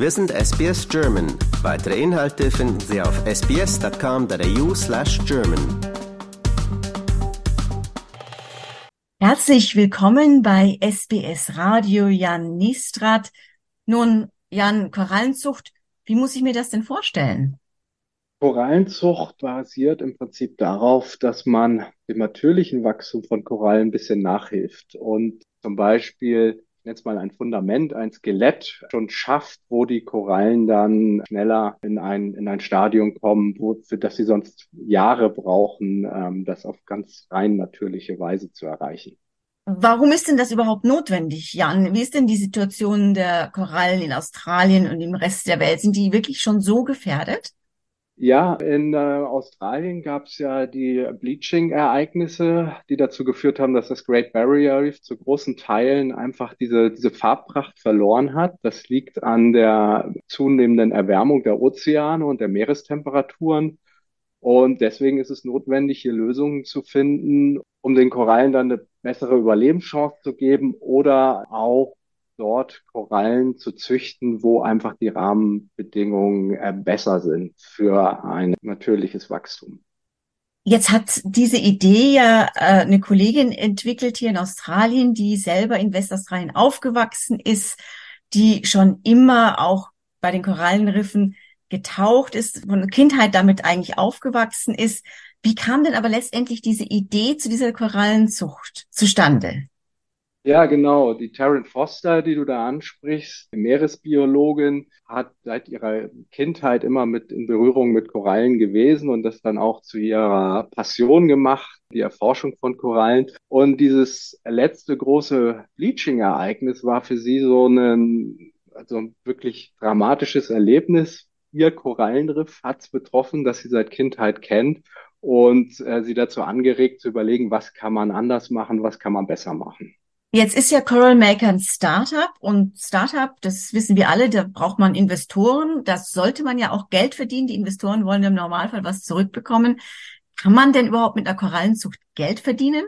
Wir sind SBS German. Weitere Inhalte finden Sie auf sbs.com.au slash German. Herzlich willkommen bei SBS Radio Jan Nistrat. Nun, Jan, Korallenzucht, wie muss ich mir das denn vorstellen? Korallenzucht basiert im Prinzip darauf, dass man dem natürlichen Wachstum von Korallen ein bisschen nachhilft und zum Beispiel jetzt mal ein Fundament, ein Skelett schon schafft, wo die Korallen dann schneller in ein, in ein Stadium kommen, wo, für das sie sonst Jahre brauchen, ähm, das auf ganz rein natürliche Weise zu erreichen. Warum ist denn das überhaupt notwendig, Jan? Wie ist denn die Situation der Korallen in Australien und im Rest der Welt? Sind die wirklich schon so gefährdet? Ja, in äh, Australien gab es ja die Bleaching-Ereignisse, die dazu geführt haben, dass das Great Barrier Reef zu großen Teilen einfach diese, diese Farbpracht verloren hat. Das liegt an der zunehmenden Erwärmung der Ozeane und der Meerestemperaturen. Und deswegen ist es notwendig, hier Lösungen zu finden, um den Korallen dann eine bessere Überlebenschance zu geben oder auch dort Korallen zu züchten, wo einfach die Rahmenbedingungen äh, besser sind für ein natürliches Wachstum. Jetzt hat diese Idee ja äh, eine Kollegin entwickelt hier in Australien, die selber in Westaustralien aufgewachsen ist, die schon immer auch bei den Korallenriffen getaucht ist, von Kindheit damit eigentlich aufgewachsen ist. Wie kam denn aber letztendlich diese Idee zu dieser Korallenzucht zustande? Ja, genau. Die Taryn Foster, die du da ansprichst, Meeresbiologin, hat seit ihrer Kindheit immer mit in Berührung mit Korallen gewesen und das dann auch zu ihrer Passion gemacht, die Erforschung von Korallen. Und dieses letzte große Bleaching-Ereignis war für sie so ein, also ein wirklich dramatisches Erlebnis. Ihr Korallenriff hat es betroffen, das sie seit Kindheit kennt und äh, sie dazu angeregt zu überlegen, was kann man anders machen, was kann man besser machen. Jetzt ist ja Coral Maker ein Startup und Startup, das wissen wir alle, da braucht man Investoren. Das sollte man ja auch Geld verdienen. Die Investoren wollen im Normalfall was zurückbekommen. Kann man denn überhaupt mit einer Korallenzucht Geld verdienen?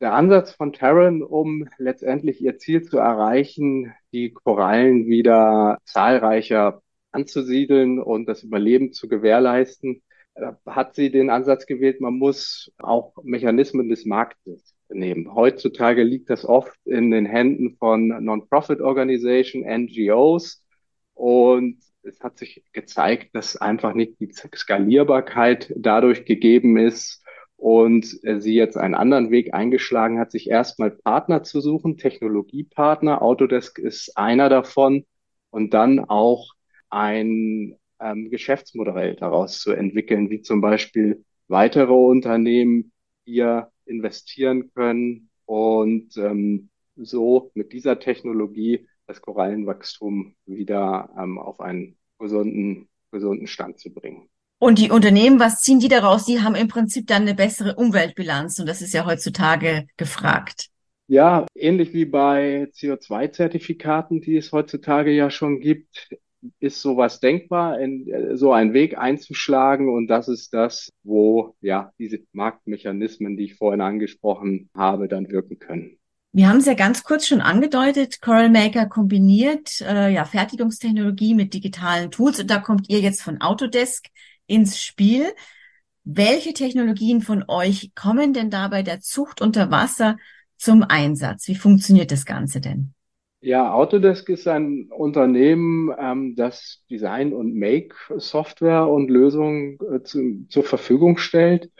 Der Ansatz von Terran, um letztendlich ihr Ziel zu erreichen, die Korallen wieder zahlreicher anzusiedeln und das Überleben zu gewährleisten, hat sie den Ansatz gewählt, man muss auch Mechanismen des Marktes nehmen. Heutzutage liegt das oft in den Händen von Non-Profit-Organisationen, NGOs und es hat sich gezeigt, dass einfach nicht die Skalierbarkeit dadurch gegeben ist und sie jetzt einen anderen Weg eingeschlagen hat, sich erstmal Partner zu suchen, Technologiepartner. Autodesk ist einer davon und dann auch ein ähm, Geschäftsmodell daraus zu entwickeln, wie zum Beispiel weitere Unternehmen hier investieren können und ähm, so mit dieser Technologie das Korallenwachstum wieder ähm, auf einen gesunden, gesunden Stand zu bringen. Und die Unternehmen, was ziehen die daraus? Die haben im Prinzip dann eine bessere Umweltbilanz und das ist ja heutzutage gefragt. Ja, ähnlich wie bei CO2-Zertifikaten, die es heutzutage ja schon gibt, ist sowas denkbar, in, äh, so einen Weg einzuschlagen. Und das ist das, wo ja diese Marktmechanismen, die ich vorhin angesprochen habe, dann wirken können. Wir haben es ja ganz kurz schon angedeutet. Coral Maker kombiniert äh, ja Fertigungstechnologie mit digitalen Tools und da kommt ihr jetzt von Autodesk ins Spiel. Welche Technologien von euch kommen denn da bei der Zucht unter Wasser zum Einsatz? Wie funktioniert das Ganze denn? Ja, Autodesk ist ein Unternehmen, ähm, das Design- und Make-Software und Lösungen äh, zu, zur Verfügung stellt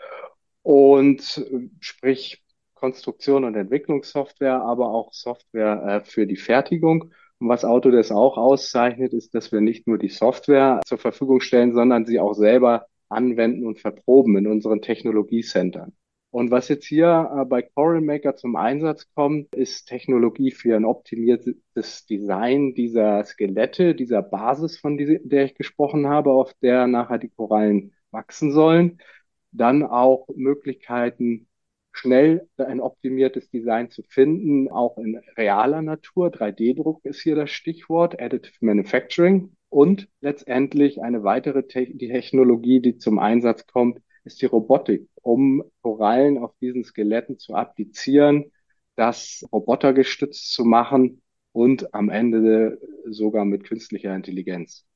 und äh, sprich Konstruktion und Entwicklungssoftware, aber auch Software äh, für die Fertigung. Und was Autodesk auch auszeichnet, ist, dass wir nicht nur die Software zur Verfügung stellen, sondern sie auch selber anwenden und verproben in unseren Technologiecentern. Und was jetzt hier äh, bei Coral Maker zum Einsatz kommt, ist Technologie für ein optimiertes Design dieser Skelette, dieser Basis, von der ich gesprochen habe, auf der nachher die Korallen wachsen sollen. Dann auch Möglichkeiten, schnell ein optimiertes Design zu finden, auch in realer Natur. 3D-Druck ist hier das Stichwort, Additive Manufacturing. Und letztendlich eine weitere Te Technologie, die zum Einsatz kommt, ist die Robotik, um Korallen auf diesen Skeletten zu applizieren, das robotergestützt zu machen und am Ende sogar mit künstlicher Intelligenz.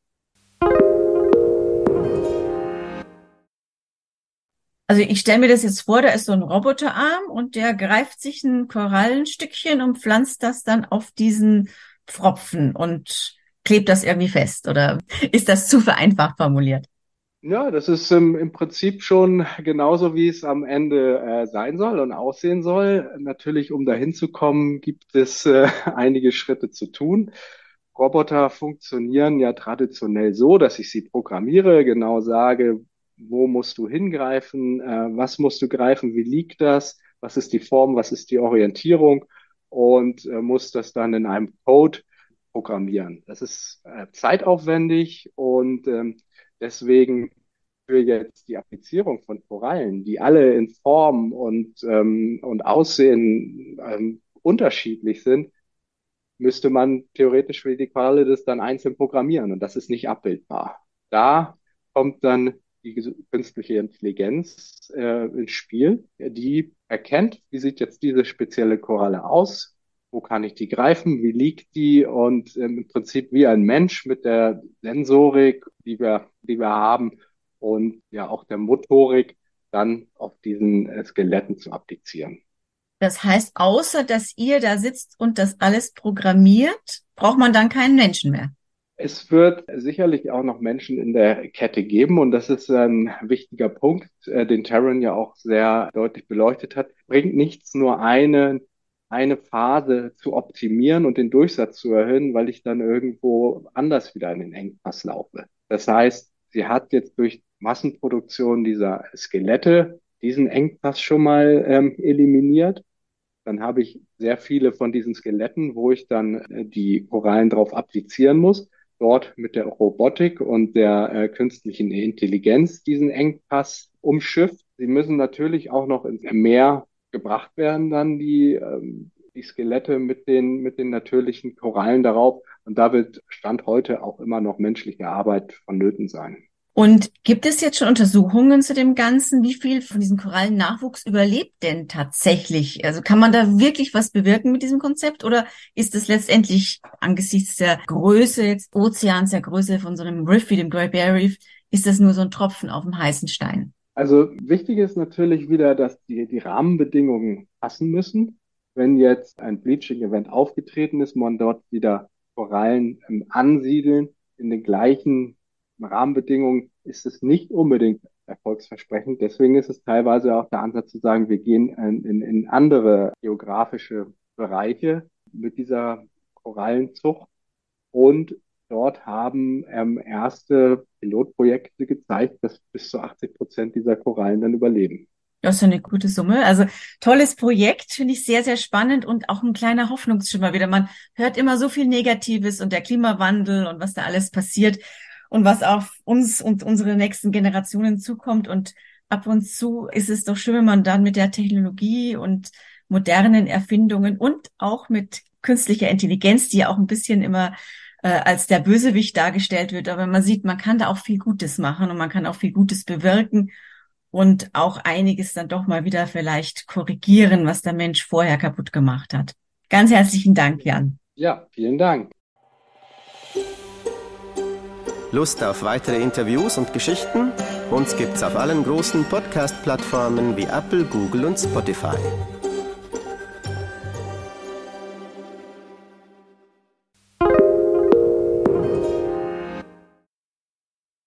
Also ich stelle mir das jetzt vor, da ist so ein Roboterarm und der greift sich ein Korallenstückchen und pflanzt das dann auf diesen Pfropfen und klebt das irgendwie fest. Oder ist das zu vereinfacht formuliert? Ja, das ist ähm, im Prinzip schon genauso, wie es am Ende äh, sein soll und aussehen soll. Natürlich, um dahin zu kommen, gibt es äh, einige Schritte zu tun. Roboter funktionieren ja traditionell so, dass ich sie programmiere, genau sage, wo musst du hingreifen, äh, was musst du greifen, wie liegt das, was ist die Form, was ist die Orientierung und äh, muss das dann in einem Code programmieren. Das ist äh, zeitaufwendig und ähm, deswegen für jetzt die Applizierung von Korallen, die alle in Form und, ähm, und Aussehen ähm, unterschiedlich sind, müsste man theoretisch für die Koralle das dann einzeln programmieren und das ist nicht abbildbar. Da kommt dann die künstliche Intelligenz äh, ins Spiel, die erkennt, wie sieht jetzt diese spezielle Koralle aus, wo kann ich die greifen, wie liegt die und ähm, im Prinzip wie ein Mensch mit der Sensorik, die wir, die wir haben und ja auch der Motorik dann auf diesen äh, Skeletten zu applizieren. Das heißt, außer dass ihr da sitzt und das alles programmiert, braucht man dann keinen Menschen mehr. Es wird sicherlich auch noch Menschen in der Kette geben und das ist ein wichtiger Punkt, äh, den Taron ja auch sehr deutlich beleuchtet hat. Bringt nichts, nur eine, eine Phase zu optimieren und den Durchsatz zu erhöhen, weil ich dann irgendwo anders wieder in den Engpass laufe. Das heißt, sie hat jetzt durch Massenproduktion dieser Skelette diesen Engpass schon mal ähm, eliminiert. Dann habe ich sehr viele von diesen Skeletten, wo ich dann äh, die Korallen drauf applizieren muss dort mit der Robotik und der äh, künstlichen Intelligenz diesen Engpass umschifft. Sie müssen natürlich auch noch ins Meer gebracht werden, dann die, ähm, die Skelette mit den, mit den natürlichen Korallen darauf. Und da wird Stand heute auch immer noch menschliche Arbeit vonnöten sein. Und gibt es jetzt schon Untersuchungen zu dem Ganzen? Wie viel von diesem Korallennachwuchs überlebt denn tatsächlich? Also kann man da wirklich was bewirken mit diesem Konzept oder ist es letztendlich angesichts der Größe des Ozeans, der Größe von so einem Riff wie dem Great Barrier Reef, ist das nur so ein Tropfen auf dem heißen Stein? Also wichtig ist natürlich wieder, dass die, die Rahmenbedingungen passen müssen. Wenn jetzt ein Bleaching-Event aufgetreten ist, man dort wieder Korallen ähm, ansiedeln in den gleichen Rahmenbedingungen ist es nicht unbedingt erfolgsversprechend. Deswegen ist es teilweise auch der Ansatz zu sagen, wir gehen in, in, in andere geografische Bereiche mit dieser Korallenzucht und dort haben ähm, erste Pilotprojekte gezeigt, dass bis zu 80 Prozent dieser Korallen dann überleben. Das ist eine gute Summe. Also tolles Projekt, finde ich sehr, sehr spannend und auch ein kleiner Hoffnungsschimmer wieder. Man hört immer so viel Negatives und der Klimawandel und was da alles passiert und was auf uns und unsere nächsten Generationen zukommt. Und ab und zu ist es doch schön, wenn man dann mit der Technologie und modernen Erfindungen und auch mit künstlicher Intelligenz, die ja auch ein bisschen immer äh, als der Bösewicht dargestellt wird, aber man sieht, man kann da auch viel Gutes machen und man kann auch viel Gutes bewirken und auch einiges dann doch mal wieder vielleicht korrigieren, was der Mensch vorher kaputt gemacht hat. Ganz herzlichen Dank, Jan. Ja, vielen Dank. Lust auf weitere Interviews und Geschichten? Uns gibt's auf allen großen Podcast-Plattformen wie Apple, Google und Spotify.